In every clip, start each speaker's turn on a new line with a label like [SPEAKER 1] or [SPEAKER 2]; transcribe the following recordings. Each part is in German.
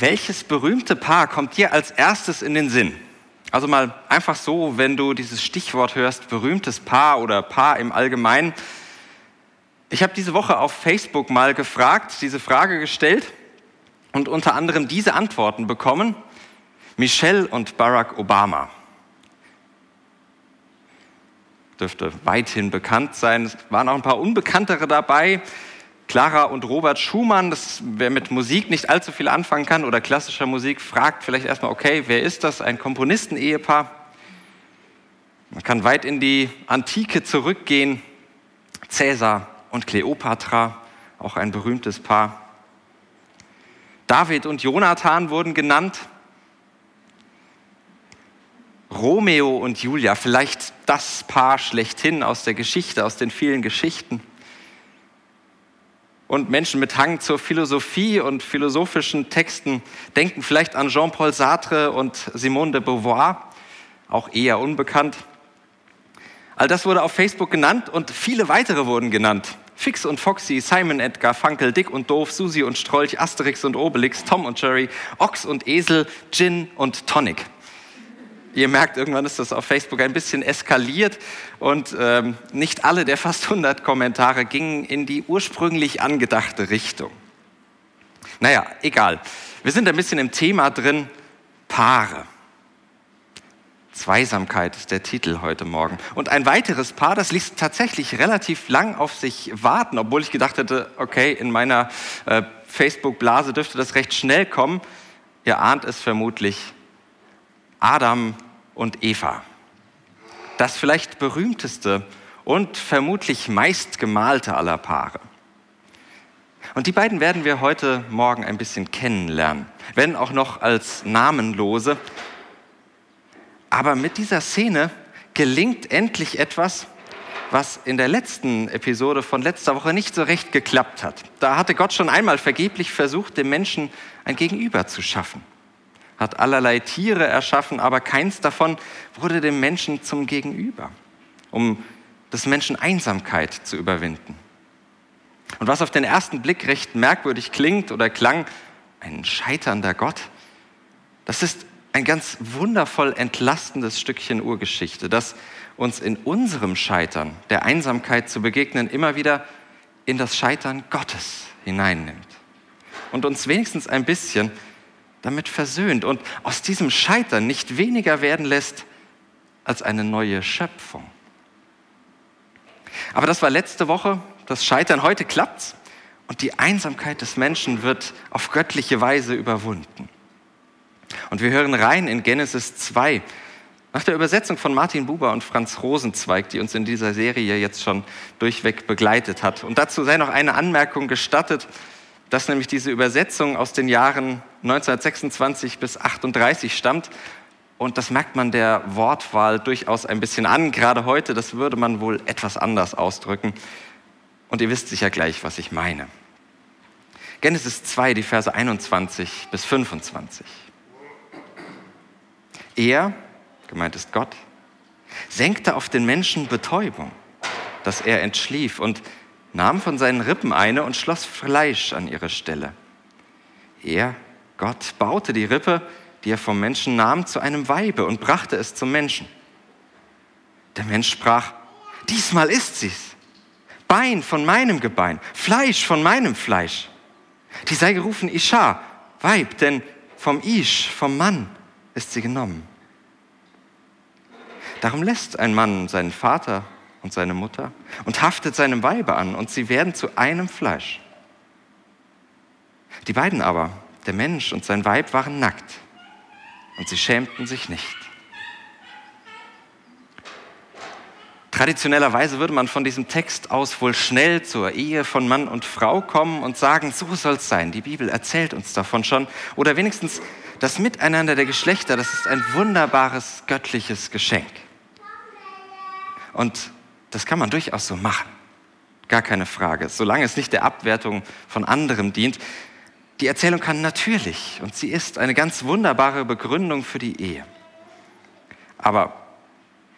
[SPEAKER 1] Welches berühmte Paar kommt dir als erstes in den Sinn? Also mal einfach so, wenn du dieses Stichwort hörst, berühmtes Paar oder Paar im Allgemeinen. Ich habe diese Woche auf Facebook mal gefragt, diese Frage gestellt und unter anderem diese Antworten bekommen. Michelle und Barack Obama. Dürfte weithin bekannt sein. Es waren auch ein paar Unbekanntere dabei. Clara und Robert Schumann, das, wer mit Musik nicht allzu viel anfangen kann oder klassischer Musik, fragt vielleicht erstmal, okay, wer ist das? Ein Komponistenehepaar. Man kann weit in die Antike zurückgehen. Cäsar und Kleopatra, auch ein berühmtes Paar. David und Jonathan wurden genannt. Romeo und Julia, vielleicht das Paar schlechthin aus der Geschichte, aus den vielen Geschichten und Menschen mit Hang zur Philosophie und philosophischen Texten denken vielleicht an Jean-Paul Sartre und Simone de Beauvoir, auch eher unbekannt. All das wurde auf Facebook genannt und viele weitere wurden genannt. Fix und Foxy, Simon Edgar, Funkel, Dick und Doof, Susi und Strolch, Asterix und Obelix, Tom und Jerry, Ochs und Esel, Gin und Tonic. Ihr merkt, irgendwann ist das auf Facebook ein bisschen eskaliert und ähm, nicht alle der fast 100 Kommentare gingen in die ursprünglich angedachte Richtung. Naja, egal. Wir sind ein bisschen im Thema drin, Paare. Zweisamkeit ist der Titel heute Morgen. Und ein weiteres Paar, das ließ tatsächlich relativ lang auf sich warten, obwohl ich gedacht hätte, okay, in meiner äh, Facebook-Blase dürfte das recht schnell kommen. Ihr ahnt es vermutlich, Adam und Eva. Das vielleicht berühmteste und vermutlich meistgemalte aller Paare. Und die beiden werden wir heute Morgen ein bisschen kennenlernen, wenn auch noch als Namenlose. Aber mit dieser Szene gelingt endlich etwas, was in der letzten Episode von letzter Woche nicht so recht geklappt hat. Da hatte Gott schon einmal vergeblich versucht, dem Menschen ein Gegenüber zu schaffen hat allerlei Tiere erschaffen, aber keins davon wurde dem Menschen zum Gegenüber, um des Menschen Einsamkeit zu überwinden. Und was auf den ersten Blick recht merkwürdig klingt oder klang, ein scheiternder Gott, das ist ein ganz wundervoll entlastendes Stückchen Urgeschichte, das uns in unserem Scheitern, der Einsamkeit zu begegnen, immer wieder in das Scheitern Gottes hineinnimmt und uns wenigstens ein bisschen damit versöhnt und aus diesem Scheitern nicht weniger werden lässt als eine neue Schöpfung. Aber das war letzte Woche, das Scheitern, heute klappt's und die Einsamkeit des Menschen wird auf göttliche Weise überwunden. Und wir hören rein in Genesis 2, nach der Übersetzung von Martin Buber und Franz Rosenzweig, die uns in dieser Serie jetzt schon durchweg begleitet hat. Und dazu sei noch eine Anmerkung gestattet dass nämlich diese Übersetzung aus den Jahren 1926 bis 38 stammt. Und das merkt man der Wortwahl durchaus ein bisschen an. Gerade heute, das würde man wohl etwas anders ausdrücken. Und ihr wisst sicher gleich, was ich meine. Genesis 2, die Verse 21 bis 25. Er, gemeint ist Gott, senkte auf den Menschen Betäubung, dass er entschlief und nahm von seinen Rippen eine und schloss Fleisch an ihre Stelle. Er, Gott, baute die Rippe, die er vom Menschen nahm, zu einem Weibe und brachte es zum Menschen. Der Mensch sprach, diesmal ist sie's. Bein von meinem Gebein, Fleisch von meinem Fleisch. Die sei gerufen Isha, Weib, denn vom Ish, vom Mann ist sie genommen. Darum lässt ein Mann seinen Vater und seine Mutter und haftet seinem Weibe an und sie werden zu einem Fleisch. Die beiden aber, der Mensch und sein Weib, waren nackt und sie schämten sich nicht. Traditionellerweise würde man von diesem Text aus wohl schnell zur Ehe von Mann und Frau kommen und sagen, so soll es sein. Die Bibel erzählt uns davon schon. Oder wenigstens das Miteinander der Geschlechter, das ist ein wunderbares göttliches Geschenk. Und das kann man durchaus so machen. Gar keine Frage. Solange es nicht der Abwertung von anderem dient. Die Erzählung kann natürlich und sie ist eine ganz wunderbare Begründung für die Ehe. Aber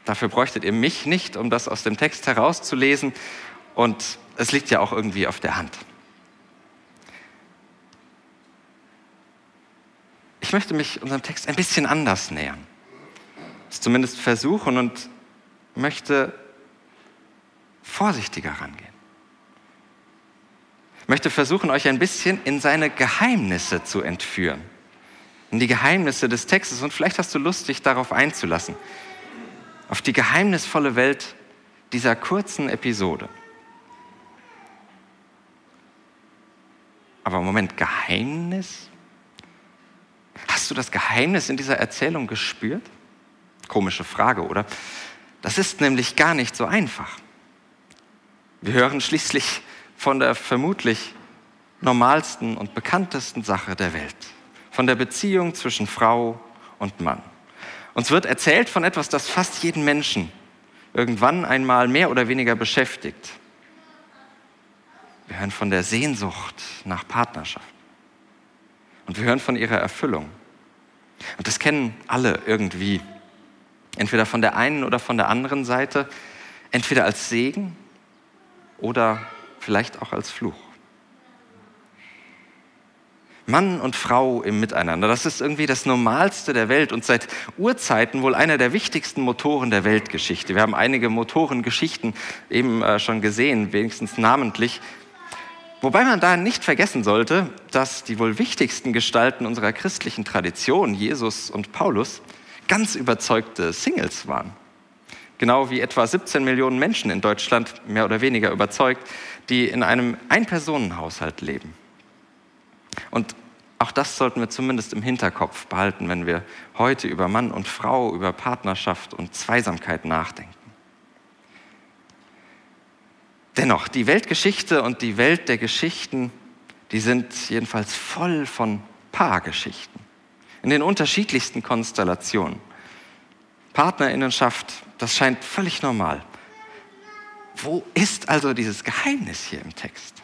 [SPEAKER 1] dafür bräuchtet ihr mich nicht, um das aus dem Text herauszulesen. Und es liegt ja auch irgendwie auf der Hand. Ich möchte mich unserem Text ein bisschen anders nähern. Es zumindest versuchen und möchte vorsichtiger rangehen. Möchte versuchen, euch ein bisschen in seine Geheimnisse zu entführen. In die Geheimnisse des Textes. Und vielleicht hast du Lust, dich darauf einzulassen. Auf die geheimnisvolle Welt dieser kurzen Episode. Aber Moment, Geheimnis? Hast du das Geheimnis in dieser Erzählung gespürt? Komische Frage, oder? Das ist nämlich gar nicht so einfach. Wir hören schließlich von der vermutlich normalsten und bekanntesten Sache der Welt, von der Beziehung zwischen Frau und Mann. Uns wird erzählt von etwas, das fast jeden Menschen irgendwann einmal mehr oder weniger beschäftigt. Wir hören von der Sehnsucht nach Partnerschaft. Und wir hören von ihrer Erfüllung. Und das kennen alle irgendwie. Entweder von der einen oder von der anderen Seite. Entweder als Segen oder vielleicht auch als Fluch. Mann und Frau im Miteinander, das ist irgendwie das Normalste der Welt und seit Urzeiten wohl einer der wichtigsten Motoren der Weltgeschichte. Wir haben einige Motorengeschichten eben äh, schon gesehen, wenigstens namentlich. Wobei man da nicht vergessen sollte, dass die wohl wichtigsten Gestalten unserer christlichen Tradition, Jesus und Paulus, ganz überzeugte Singles waren. Genau wie etwa 17 Millionen Menschen in Deutschland mehr oder weniger überzeugt, die in einem Ein-Personen-Haushalt leben. Und auch das sollten wir zumindest im Hinterkopf behalten, wenn wir heute über Mann und Frau, über Partnerschaft und Zweisamkeit nachdenken. Dennoch, die Weltgeschichte und die Welt der Geschichten, die sind jedenfalls voll von Paargeschichten. In den unterschiedlichsten Konstellationen. Partnerinnenschaft, das scheint völlig normal. Wo ist also dieses Geheimnis hier im Text?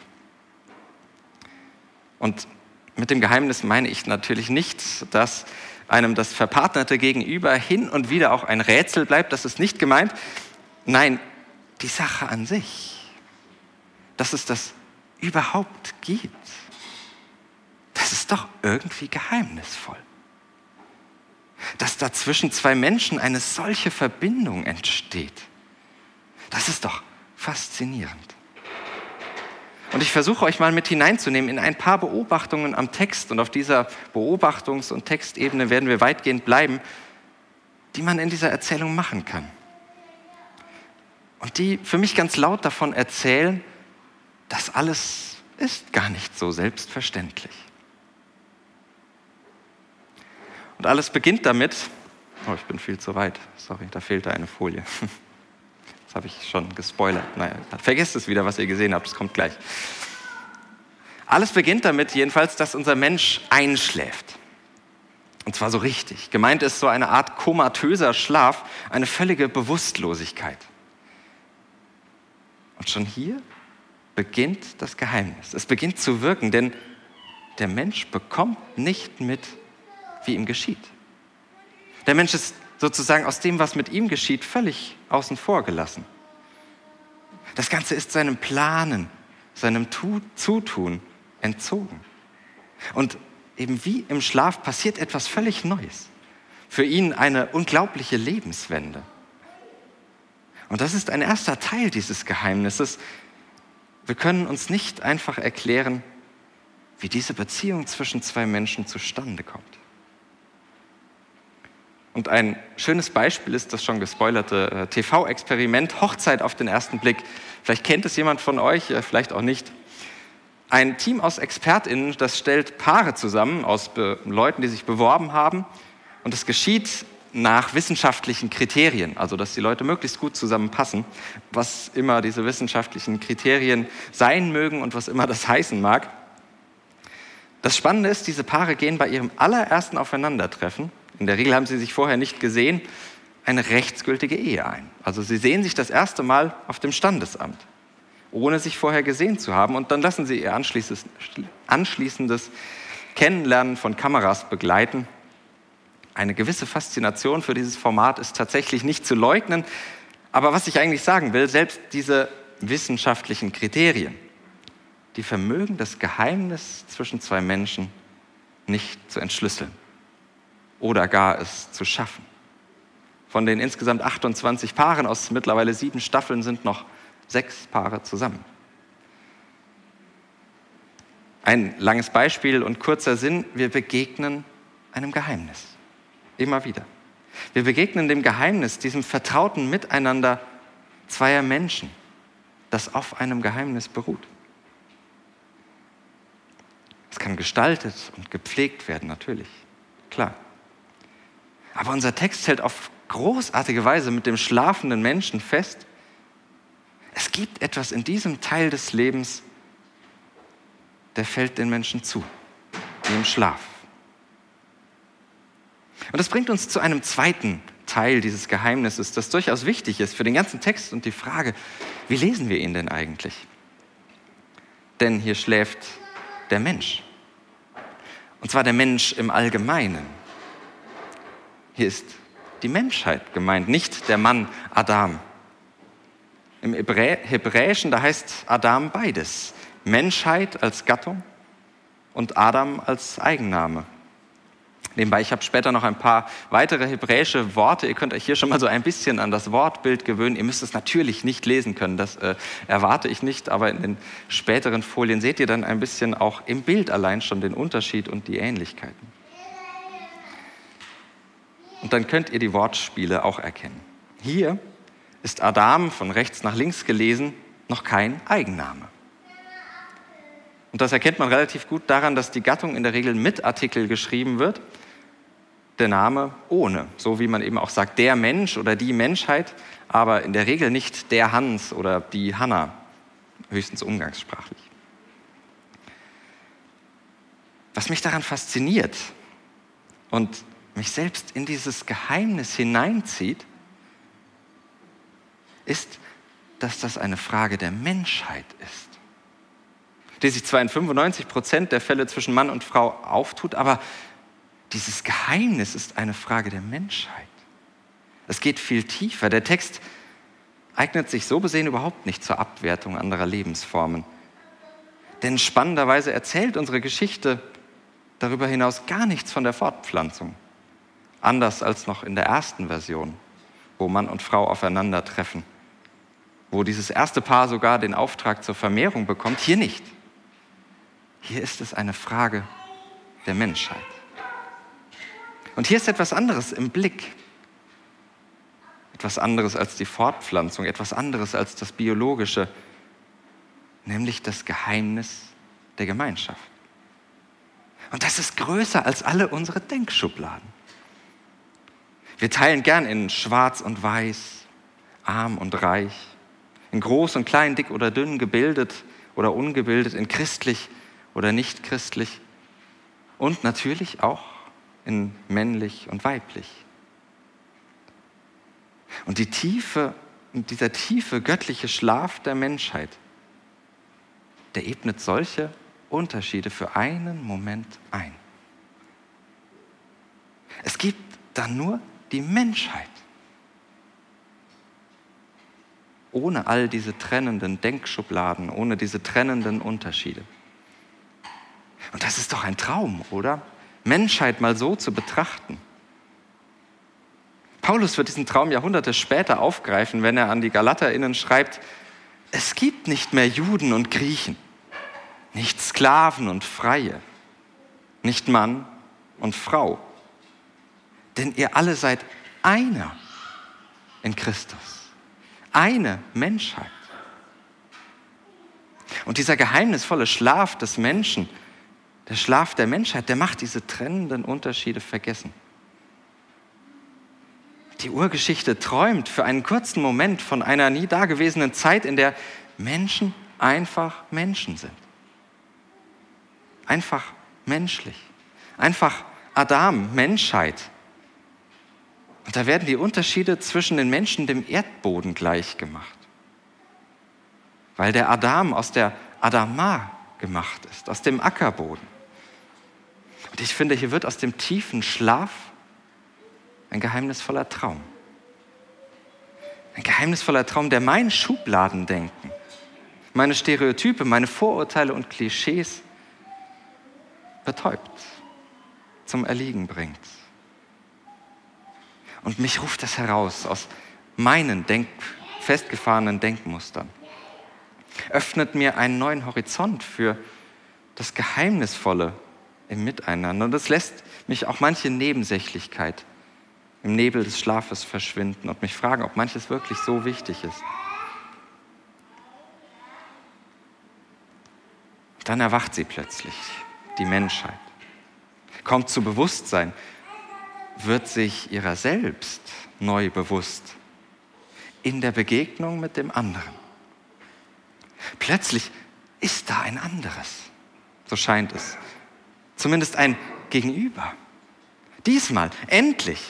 [SPEAKER 1] Und mit dem Geheimnis meine ich natürlich nicht, dass einem das Verpartnerte gegenüber hin und wieder auch ein Rätsel bleibt. Das ist nicht gemeint. Nein, die Sache an sich dass es das überhaupt gibt. Das ist doch irgendwie geheimnisvoll. Dass da zwischen zwei Menschen eine solche Verbindung entsteht. Das ist doch faszinierend. Und ich versuche euch mal mit hineinzunehmen in ein paar Beobachtungen am Text. Und auf dieser Beobachtungs- und Textebene werden wir weitgehend bleiben, die man in dieser Erzählung machen kann. Und die für mich ganz laut davon erzählen, das alles ist gar nicht so selbstverständlich. Und alles beginnt damit, oh, ich bin viel zu weit, sorry, da fehlte eine Folie. Das habe ich schon gespoilert. Naja, vergesst es wieder, was ihr gesehen habt, es kommt gleich. Alles beginnt damit jedenfalls, dass unser Mensch einschläft. Und zwar so richtig. Gemeint ist so eine Art komatöser Schlaf, eine völlige Bewusstlosigkeit. Und schon hier beginnt das Geheimnis. Es beginnt zu wirken, denn der Mensch bekommt nicht mit, wie ihm geschieht. Der Mensch ist sozusagen aus dem, was mit ihm geschieht, völlig außen vor gelassen. Das Ganze ist seinem Planen, seinem Zutun entzogen. Und eben wie im Schlaf passiert etwas völlig Neues. Für ihn eine unglaubliche Lebenswende. Und das ist ein erster Teil dieses Geheimnisses, wir können uns nicht einfach erklären, wie diese Beziehung zwischen zwei Menschen zustande kommt. Und ein schönes Beispiel ist das schon gespoilerte äh, TV-Experiment Hochzeit auf den ersten Blick. Vielleicht kennt es jemand von euch, äh, vielleicht auch nicht. Ein Team aus ExpertInnen, das stellt Paare zusammen aus Leuten, die sich beworben haben. Und es geschieht nach wissenschaftlichen Kriterien, also dass die Leute möglichst gut zusammenpassen, was immer diese wissenschaftlichen Kriterien sein mögen und was immer das heißen mag. Das Spannende ist, diese Paare gehen bei ihrem allerersten Aufeinandertreffen, in der Regel haben sie sich vorher nicht gesehen, eine rechtsgültige Ehe ein. Also sie sehen sich das erste Mal auf dem Standesamt, ohne sich vorher gesehen zu haben, und dann lassen sie ihr anschließendes Kennenlernen von Kameras begleiten eine gewisse Faszination für dieses Format ist tatsächlich nicht zu leugnen. Aber was ich eigentlich sagen will, selbst diese wissenschaftlichen Kriterien, die vermögen das Geheimnis zwischen zwei Menschen nicht zu entschlüsseln oder gar es zu schaffen. Von den insgesamt 28 Paaren aus mittlerweile sieben Staffeln sind noch sechs Paare zusammen. Ein langes Beispiel und kurzer Sinn, wir begegnen einem Geheimnis. Immer wieder. Wir begegnen dem Geheimnis, diesem vertrauten Miteinander zweier Menschen, das auf einem Geheimnis beruht. Es kann gestaltet und gepflegt werden, natürlich, klar. Aber unser Text hält auf großartige Weise mit dem schlafenden Menschen fest, es gibt etwas in diesem Teil des Lebens, der fällt den Menschen zu, im Schlaf. Und das bringt uns zu einem zweiten Teil dieses Geheimnisses, das durchaus wichtig ist für den ganzen Text und die Frage, wie lesen wir ihn denn eigentlich? Denn hier schläft der Mensch. Und zwar der Mensch im Allgemeinen. Hier ist die Menschheit gemeint, nicht der Mann Adam. Im Hebräischen, da heißt Adam beides. Menschheit als Gattung und Adam als Eigenname. Nebenbei, ich habe später noch ein paar weitere hebräische Worte. Ihr könnt euch hier schon mal so ein bisschen an das Wortbild gewöhnen. Ihr müsst es natürlich nicht lesen können, das äh, erwarte ich nicht, aber in den späteren Folien seht ihr dann ein bisschen auch im Bild allein schon den Unterschied und die Ähnlichkeiten. Und dann könnt ihr die Wortspiele auch erkennen. Hier ist Adam von rechts nach links gelesen noch kein Eigenname. Und das erkennt man relativ gut daran, dass die Gattung in der Regel mit Artikel geschrieben wird der Name ohne, so wie man eben auch sagt, der Mensch oder die Menschheit, aber in der Regel nicht der Hans oder die Hanna, höchstens umgangssprachlich. Was mich daran fasziniert und mich selbst in dieses Geheimnis hineinzieht, ist, dass das eine Frage der Menschheit ist, die sich zwar in 95 Prozent der Fälle zwischen Mann und Frau auftut, aber dieses Geheimnis ist eine Frage der Menschheit. Es geht viel tiefer. Der Text eignet sich so besehen überhaupt nicht zur Abwertung anderer Lebensformen. Denn spannenderweise erzählt unsere Geschichte darüber hinaus gar nichts von der Fortpflanzung. Anders als noch in der ersten Version, wo Mann und Frau aufeinandertreffen, wo dieses erste Paar sogar den Auftrag zur Vermehrung bekommt, hier nicht. Hier ist es eine Frage der Menschheit. Und hier ist etwas anderes im Blick. Etwas anderes als die Fortpflanzung, etwas anderes als das Biologische, nämlich das Geheimnis der Gemeinschaft. Und das ist größer als alle unsere Denkschubladen. Wir teilen gern in schwarz und weiß, arm und reich, in groß und klein, dick oder dünn, gebildet oder ungebildet, in christlich oder nicht christlich und natürlich auch in männlich und weiblich. Und die tiefe, dieser tiefe göttliche Schlaf der Menschheit, der ebnet solche Unterschiede für einen Moment ein. Es gibt dann nur die Menschheit. Ohne all diese trennenden Denkschubladen, ohne diese trennenden Unterschiede. Und das ist doch ein Traum, oder? Menschheit mal so zu betrachten. Paulus wird diesen Traum Jahrhunderte später aufgreifen, wenn er an die GalaterInnen schreibt, es gibt nicht mehr Juden und Griechen, nicht Sklaven und Freie, nicht Mann und Frau, denn ihr alle seid einer in Christus, eine Menschheit. Und dieser geheimnisvolle Schlaf des Menschen der Schlaf der Menschheit, der macht diese trennenden Unterschiede vergessen. Die Urgeschichte träumt für einen kurzen Moment von einer nie dagewesenen Zeit, in der Menschen einfach Menschen sind. Einfach menschlich. Einfach Adam, Menschheit. Und da werden die Unterschiede zwischen den Menschen dem Erdboden gleich gemacht. Weil der Adam aus der Adama gemacht ist, aus dem Ackerboden. Und ich finde, hier wird aus dem tiefen Schlaf ein geheimnisvoller Traum. Ein geheimnisvoller Traum, der mein Schubladendenken, meine Stereotype, meine Vorurteile und Klischees betäubt, zum Erliegen bringt. Und mich ruft das heraus aus meinen Denk festgefahrenen Denkmustern. Öffnet mir einen neuen Horizont für das Geheimnisvolle im Miteinander. Und es lässt mich auch manche Nebensächlichkeit im Nebel des Schlafes verschwinden und mich fragen, ob manches wirklich so wichtig ist. Dann erwacht sie plötzlich, die Menschheit, kommt zu Bewusstsein, wird sich ihrer selbst neu bewusst in der Begegnung mit dem anderen. Plötzlich ist da ein anderes, so scheint es, zumindest ein Gegenüber. Diesmal, endlich,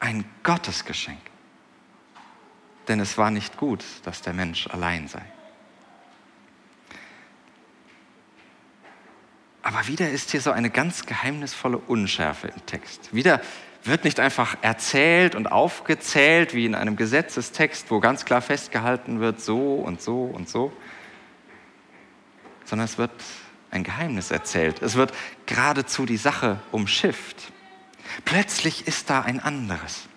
[SPEAKER 1] ein Gottesgeschenk. Denn es war nicht gut, dass der Mensch allein sei. Aber wieder ist hier so eine ganz geheimnisvolle Unschärfe im Text. Wieder wird nicht einfach erzählt und aufgezählt wie in einem Gesetzestext, wo ganz klar festgehalten wird, so und so und so, sondern es wird ein Geheimnis erzählt. Es wird geradezu die Sache umschifft. Plötzlich ist da ein anderes.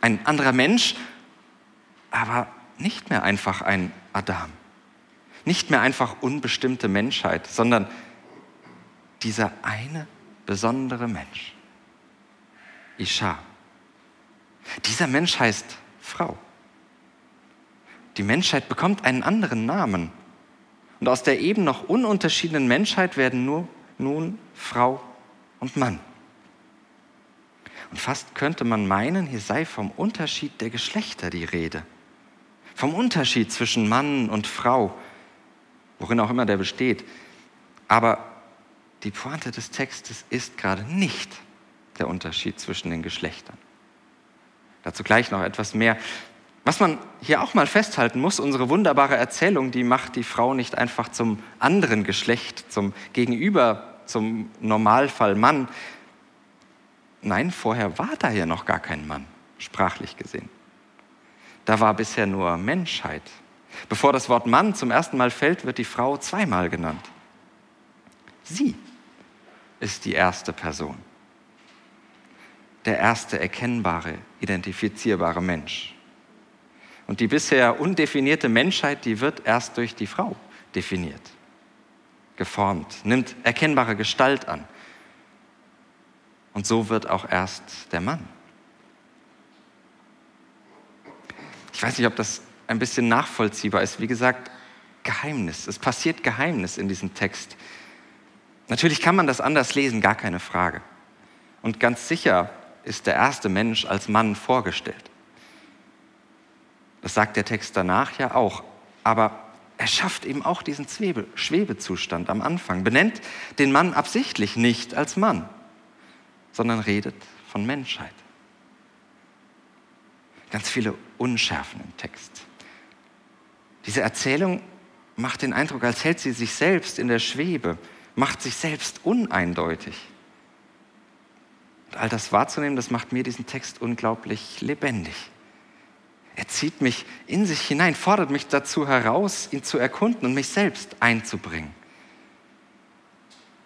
[SPEAKER 1] Ein anderer Mensch, aber nicht mehr einfach ein Adam. Nicht mehr einfach unbestimmte Menschheit, sondern dieser eine besondere Mensch. Isha. Dieser Mensch heißt Frau. Die Menschheit bekommt einen anderen Namen. Und aus der eben noch ununterschiedenen Menschheit werden nur nun Frau und Mann. Und fast könnte man meinen, hier sei vom Unterschied der Geschlechter die Rede. Vom Unterschied zwischen Mann und Frau, worin auch immer der besteht. Aber die Pointe des Textes ist gerade nicht der Unterschied zwischen den Geschlechtern. Dazu gleich noch etwas mehr. Was man hier auch mal festhalten muss, unsere wunderbare Erzählung, die macht die Frau nicht einfach zum anderen Geschlecht, zum Gegenüber, zum Normalfall Mann, Nein, vorher war da ja noch gar kein Mann, sprachlich gesehen. Da war bisher nur Menschheit. Bevor das Wort Mann zum ersten Mal fällt, wird die Frau zweimal genannt. Sie ist die erste Person. Der erste erkennbare, identifizierbare Mensch. Und die bisher undefinierte Menschheit, die wird erst durch die Frau definiert, geformt, nimmt erkennbare Gestalt an. Und so wird auch erst der Mann. Ich weiß nicht, ob das ein bisschen nachvollziehbar ist. Wie gesagt, Geheimnis. Es passiert Geheimnis in diesem Text. Natürlich kann man das anders lesen, gar keine Frage. Und ganz sicher ist der erste Mensch als Mann vorgestellt. Das sagt der Text danach ja auch. Aber er schafft eben auch diesen Schwebezustand am Anfang, benennt den Mann absichtlich nicht als Mann sondern redet von Menschheit. Ganz viele Unschärfen im Text. Diese Erzählung macht den Eindruck, als hält sie sich selbst in der Schwebe, macht sich selbst uneindeutig. Und all das wahrzunehmen, das macht mir diesen Text unglaublich lebendig. Er zieht mich in sich hinein, fordert mich dazu heraus, ihn zu erkunden und mich selbst einzubringen.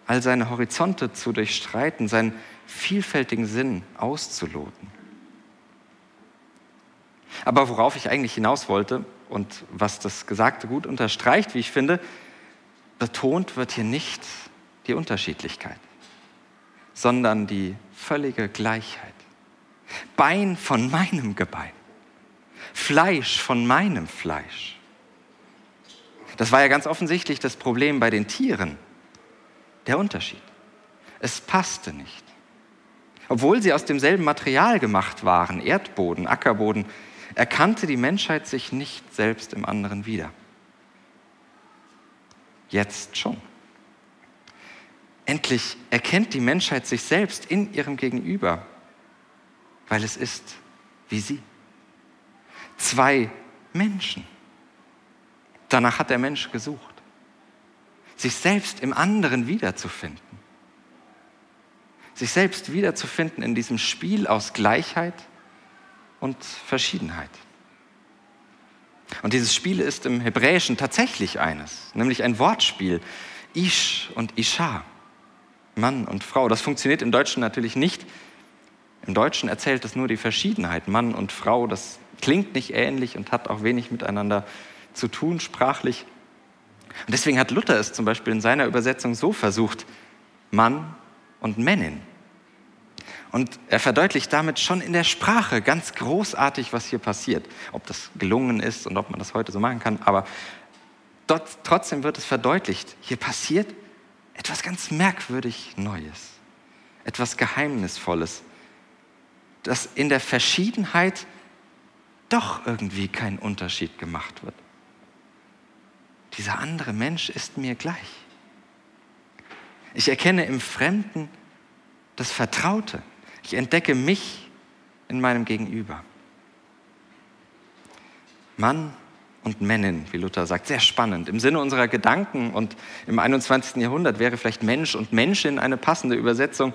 [SPEAKER 1] All seine Horizonte zu durchstreiten, sein vielfältigen Sinn auszuloten. Aber worauf ich eigentlich hinaus wollte und was das Gesagte gut unterstreicht, wie ich finde, betont wird hier nicht die Unterschiedlichkeit, sondern die völlige Gleichheit. Bein von meinem Gebein, Fleisch von meinem Fleisch. Das war ja ganz offensichtlich das Problem bei den Tieren, der Unterschied. Es passte nicht. Obwohl sie aus demselben Material gemacht waren, Erdboden, Ackerboden, erkannte die Menschheit sich nicht selbst im anderen wieder. Jetzt schon. Endlich erkennt die Menschheit sich selbst in ihrem Gegenüber, weil es ist wie sie. Zwei Menschen. Danach hat der Mensch gesucht, sich selbst im anderen wiederzufinden. Sich selbst wiederzufinden in diesem Spiel aus Gleichheit und Verschiedenheit. Und dieses Spiel ist im Hebräischen tatsächlich eines, nämlich ein Wortspiel. Ish und Isha, Mann und Frau. Das funktioniert im Deutschen natürlich nicht. Im Deutschen erzählt es nur die Verschiedenheit, Mann und Frau. Das klingt nicht ähnlich und hat auch wenig miteinander zu tun, sprachlich. Und deswegen hat Luther es zum Beispiel in seiner Übersetzung so versucht, Mann und Männin. Und er verdeutlicht damit schon in der Sprache ganz großartig, was hier passiert. Ob das gelungen ist und ob man das heute so machen kann, aber dort, trotzdem wird es verdeutlicht. Hier passiert etwas ganz merkwürdig Neues, etwas Geheimnisvolles, dass in der Verschiedenheit doch irgendwie kein Unterschied gemacht wird. Dieser andere Mensch ist mir gleich. Ich erkenne im Fremden das Vertraute. Ich entdecke mich in meinem Gegenüber. Mann und Männin, wie Luther sagt, sehr spannend. Im Sinne unserer Gedanken und im 21. Jahrhundert wäre vielleicht Mensch und Menschin eine passende Übersetzung,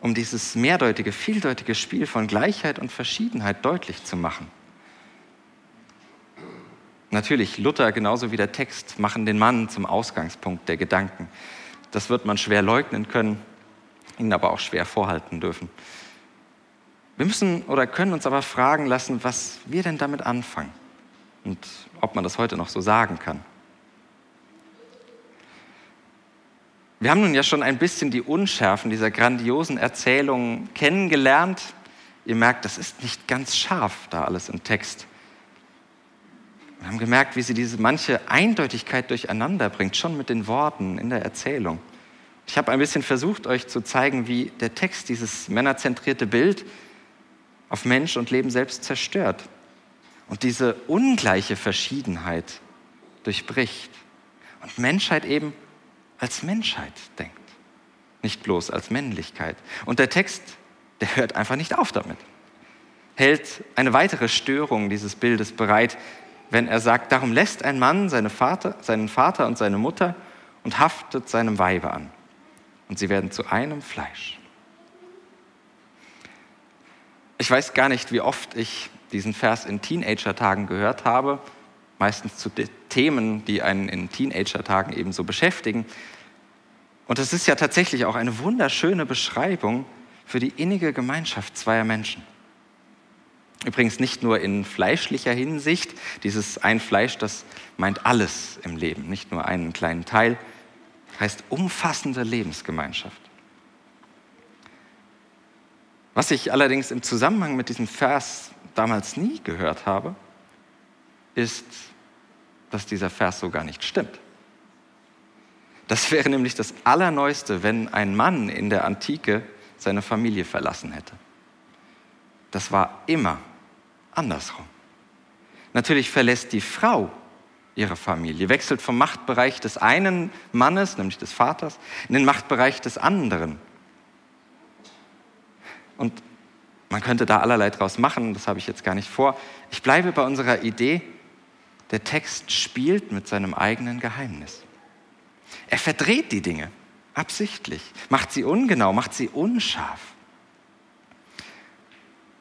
[SPEAKER 1] um dieses mehrdeutige, vieldeutige Spiel von Gleichheit und Verschiedenheit deutlich zu machen. Natürlich, Luther genauso wie der Text machen den Mann zum Ausgangspunkt der Gedanken. Das wird man schwer leugnen können ihn aber auch schwer vorhalten dürfen. Wir müssen oder können uns aber fragen lassen, was wir denn damit anfangen und ob man das heute noch so sagen kann. Wir haben nun ja schon ein bisschen die Unschärfen dieser grandiosen Erzählungen kennengelernt. Ihr merkt, das ist nicht ganz scharf da alles im Text. Wir haben gemerkt, wie sie diese manche Eindeutigkeit durcheinander bringt, schon mit den Worten in der Erzählung. Ich habe ein bisschen versucht, euch zu zeigen, wie der Text dieses männerzentrierte Bild auf Mensch und Leben selbst zerstört und diese ungleiche Verschiedenheit durchbricht und Menschheit eben als Menschheit denkt, nicht bloß als Männlichkeit. Und der Text, der hört einfach nicht auf damit, hält eine weitere Störung dieses Bildes bereit, wenn er sagt, darum lässt ein Mann seine Vater, seinen Vater und seine Mutter und haftet seinem Weibe an und sie werden zu einem Fleisch. Ich weiß gar nicht, wie oft ich diesen Vers in Teenager-Tagen gehört habe, meistens zu Themen, die einen in Teenager-Tagen eben so beschäftigen. Und es ist ja tatsächlich auch eine wunderschöne Beschreibung für die innige Gemeinschaft zweier Menschen. Übrigens nicht nur in fleischlicher Hinsicht, dieses ein Fleisch, das meint alles im Leben, nicht nur einen kleinen Teil, heißt umfassende Lebensgemeinschaft. Was ich allerdings im Zusammenhang mit diesem Vers damals nie gehört habe, ist, dass dieser Vers so gar nicht stimmt. Das wäre nämlich das Allerneueste, wenn ein Mann in der Antike seine Familie verlassen hätte. Das war immer andersrum. Natürlich verlässt die Frau ihre Familie, wechselt vom Machtbereich des einen Mannes, nämlich des Vaters, in den Machtbereich des anderen. Und man könnte da allerlei draus machen, das habe ich jetzt gar nicht vor. Ich bleibe bei unserer Idee, der Text spielt mit seinem eigenen Geheimnis. Er verdreht die Dinge absichtlich, macht sie ungenau, macht sie unscharf.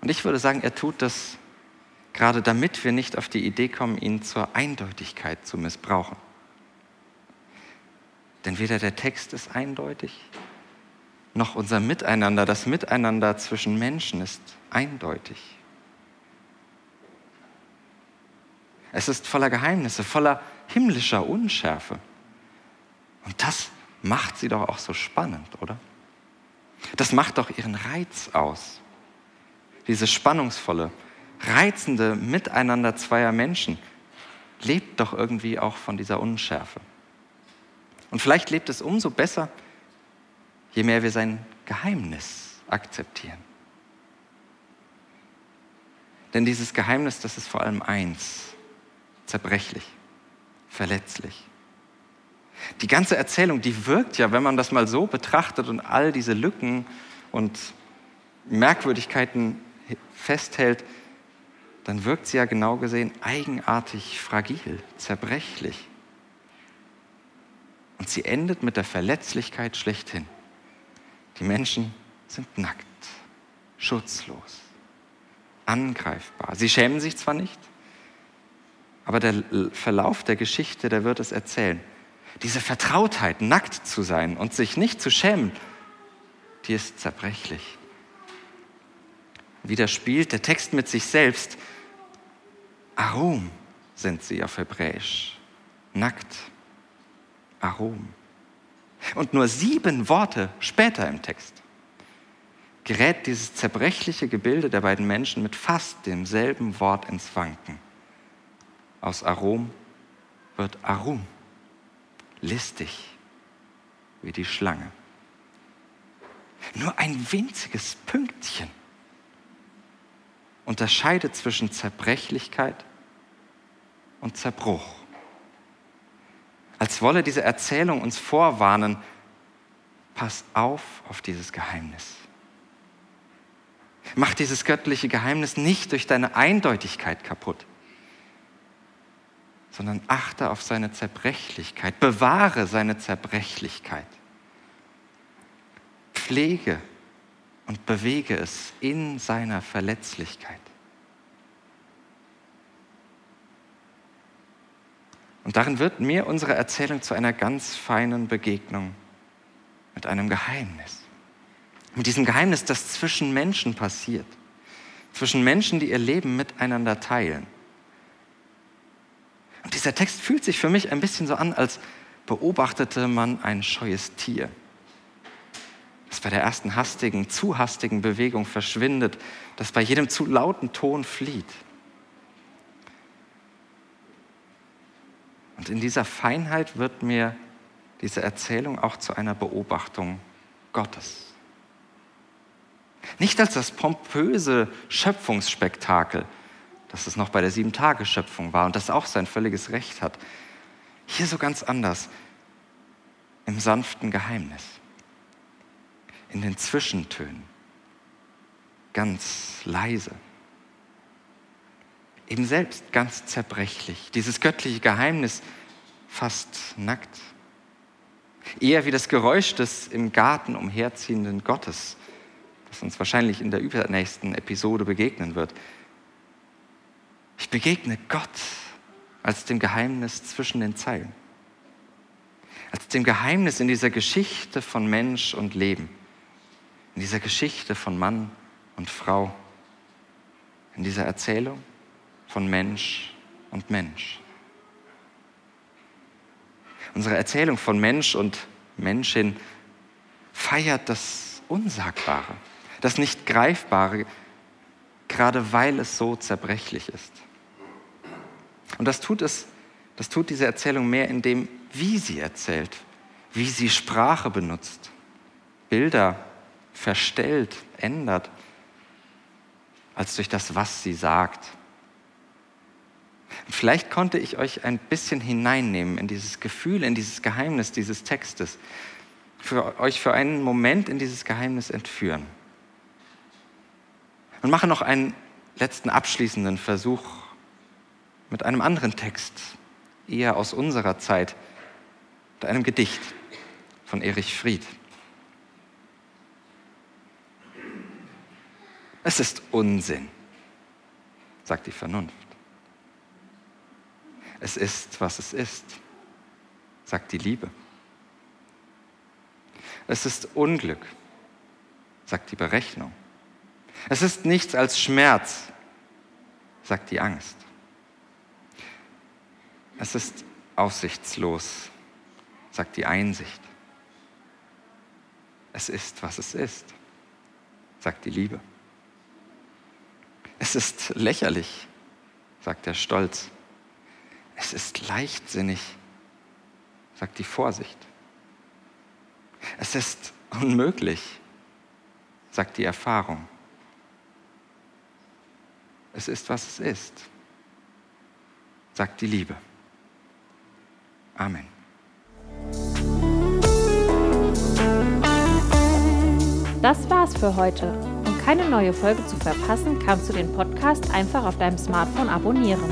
[SPEAKER 1] Und ich würde sagen, er tut das gerade damit wir nicht auf die Idee kommen, ihn zur Eindeutigkeit zu missbrauchen. Denn weder der Text ist eindeutig, noch unser Miteinander, das Miteinander zwischen Menschen ist eindeutig. Es ist voller Geheimnisse, voller himmlischer Unschärfe. Und das macht sie doch auch so spannend, oder? Das macht doch ihren Reiz aus. Diese spannungsvolle, reizende Miteinander zweier Menschen lebt doch irgendwie auch von dieser Unschärfe. Und vielleicht lebt es umso besser, je mehr wir sein Geheimnis akzeptieren. Denn dieses Geheimnis, das ist vor allem eins, zerbrechlich, verletzlich. Die ganze Erzählung, die wirkt ja, wenn man das mal so betrachtet und all diese Lücken und Merkwürdigkeiten festhält, dann wirkt sie ja genau gesehen eigenartig fragil, zerbrechlich. Und sie endet mit der Verletzlichkeit schlechthin. Die Menschen sind nackt, schutzlos, angreifbar. Sie schämen sich zwar nicht, aber der Verlauf der Geschichte, der wird es erzählen. Diese Vertrautheit, nackt zu sein und sich nicht zu schämen, die ist zerbrechlich. Wieder spielt der Text mit sich selbst. Arum sind sie auf Hebräisch. Nackt. Arum. Und nur sieben Worte später im Text gerät dieses zerbrechliche Gebilde der beiden Menschen mit fast demselben Wort ins Wanken. Aus Arom wird Arum, listig wie die Schlange. Nur ein winziges Pünktchen unterscheidet zwischen Zerbrechlichkeit und Zerbruch. Als wolle diese Erzählung uns vorwarnen, pass auf auf dieses Geheimnis. Mach dieses göttliche Geheimnis nicht durch deine Eindeutigkeit kaputt, sondern achte auf seine Zerbrechlichkeit, bewahre seine Zerbrechlichkeit, pflege und bewege es in seiner Verletzlichkeit. Und darin wird mir unsere Erzählung zu einer ganz feinen Begegnung mit einem Geheimnis. Mit diesem Geheimnis, das zwischen Menschen passiert. Zwischen Menschen, die ihr Leben miteinander teilen. Und dieser Text fühlt sich für mich ein bisschen so an, als beobachtete man ein scheues Tier, das bei der ersten hastigen, zu hastigen Bewegung verschwindet, das bei jedem zu lauten Ton flieht. Und in dieser Feinheit wird mir diese Erzählung auch zu einer Beobachtung Gottes. Nicht als das pompöse Schöpfungsspektakel, das es noch bei der Sieben-Tage-Schöpfung war und das auch sein völliges Recht hat. Hier so ganz anders, im sanften Geheimnis, in den Zwischentönen, ganz leise eben selbst ganz zerbrechlich. Dieses göttliche Geheimnis fast nackt. Eher wie das Geräusch des im Garten umherziehenden Gottes, das uns wahrscheinlich in der übernächsten Episode begegnen wird. Ich begegne Gott als dem Geheimnis zwischen den Zeilen. Als dem Geheimnis in dieser Geschichte von Mensch und Leben. In dieser Geschichte von Mann und Frau. In dieser Erzählung von Mensch und Mensch. Unsere Erzählung von Mensch und Menschin feiert das Unsagbare, das Nicht-Greifbare, gerade weil es so zerbrechlich ist. Und das tut es, das tut diese Erzählung mehr in dem, wie sie erzählt, wie sie Sprache benutzt, Bilder verstellt, ändert, als durch das, was sie sagt. Vielleicht konnte ich euch ein bisschen hineinnehmen in dieses Gefühl, in dieses Geheimnis dieses Textes, für euch für einen Moment in dieses Geheimnis entführen. Und mache noch einen letzten abschließenden Versuch mit einem anderen Text, eher aus unserer Zeit, mit einem Gedicht von Erich Fried. Es ist Unsinn, sagt die Vernunft. Es ist, was es ist, sagt die Liebe. Es ist Unglück, sagt die Berechnung. Es ist nichts als Schmerz, sagt die Angst. Es ist aussichtslos, sagt die Einsicht. Es ist, was es ist, sagt die Liebe. Es ist lächerlich, sagt der Stolz. Es ist leichtsinnig, sagt die Vorsicht. Es ist unmöglich, sagt die Erfahrung. Es ist, was es ist, sagt die Liebe. Amen.
[SPEAKER 2] Das war's für heute. Um keine neue Folge zu verpassen, kannst du den Podcast einfach auf deinem Smartphone abonnieren.